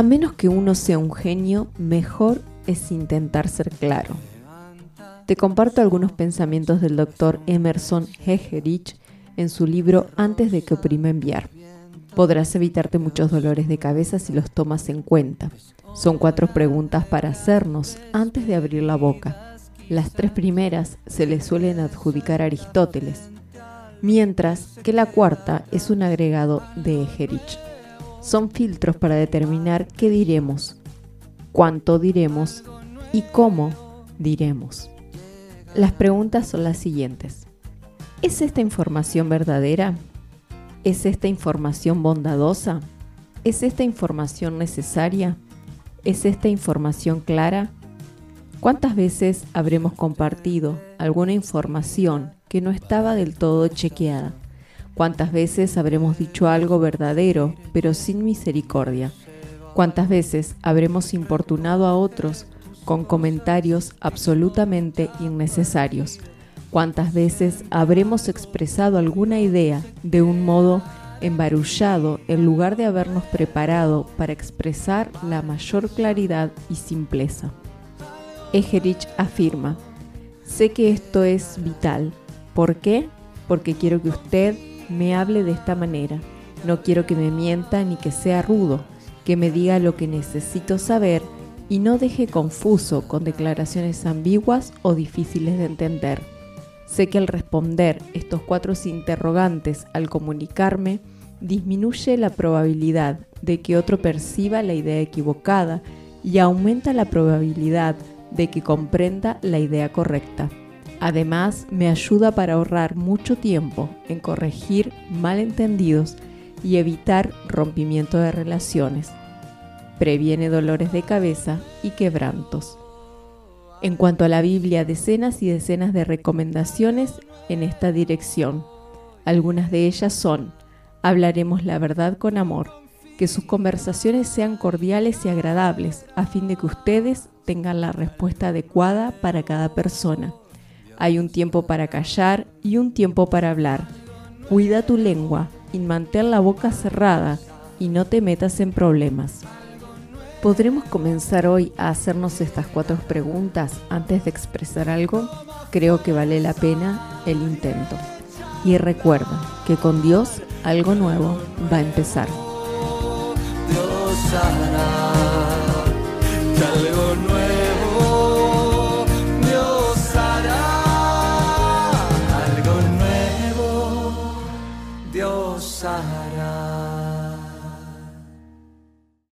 A menos que uno sea un genio, mejor es intentar ser claro. Te comparto algunos pensamientos del doctor Emerson Hegerich en su libro Antes de que oprima enviar. Podrás evitarte muchos dolores de cabeza si los tomas en cuenta. Son cuatro preguntas para hacernos antes de abrir la boca. Las tres primeras se le suelen adjudicar a Aristóteles, mientras que la cuarta es un agregado de Egerich. Son filtros para determinar qué diremos, cuánto diremos y cómo diremos. Las preguntas son las siguientes. ¿Es esta información verdadera? ¿Es esta información bondadosa? ¿Es esta información necesaria? ¿Es esta información clara? ¿Cuántas veces habremos compartido alguna información que no estaba del todo chequeada? ¿Cuántas veces habremos dicho algo verdadero pero sin misericordia? ¿Cuántas veces habremos importunado a otros con comentarios absolutamente innecesarios? ¿Cuántas veces habremos expresado alguna idea de un modo embarullado en lugar de habernos preparado para expresar la mayor claridad y simpleza? Egerich afirma, sé que esto es vital. ¿Por qué? Porque quiero que usted me hable de esta manera. No quiero que me mienta ni que sea rudo, que me diga lo que necesito saber y no deje confuso con declaraciones ambiguas o difíciles de entender. Sé que al responder estos cuatro interrogantes al comunicarme, disminuye la probabilidad de que otro perciba la idea equivocada y aumenta la probabilidad de que comprenda la idea correcta. Además, me ayuda para ahorrar mucho tiempo en corregir malentendidos y evitar rompimiento de relaciones. Previene dolores de cabeza y quebrantos. En cuanto a la Biblia, decenas y decenas de recomendaciones en esta dirección. Algunas de ellas son, hablaremos la verdad con amor, que sus conversaciones sean cordiales y agradables, a fin de que ustedes tengan la respuesta adecuada para cada persona. Hay un tiempo para callar y un tiempo para hablar. Cuida tu lengua y mantén la boca cerrada y no te metas en problemas. ¿Podremos comenzar hoy a hacernos estas cuatro preguntas antes de expresar algo? Creo que vale la pena el intento. Y recuerda que con Dios algo nuevo va a empezar. Dios hará hará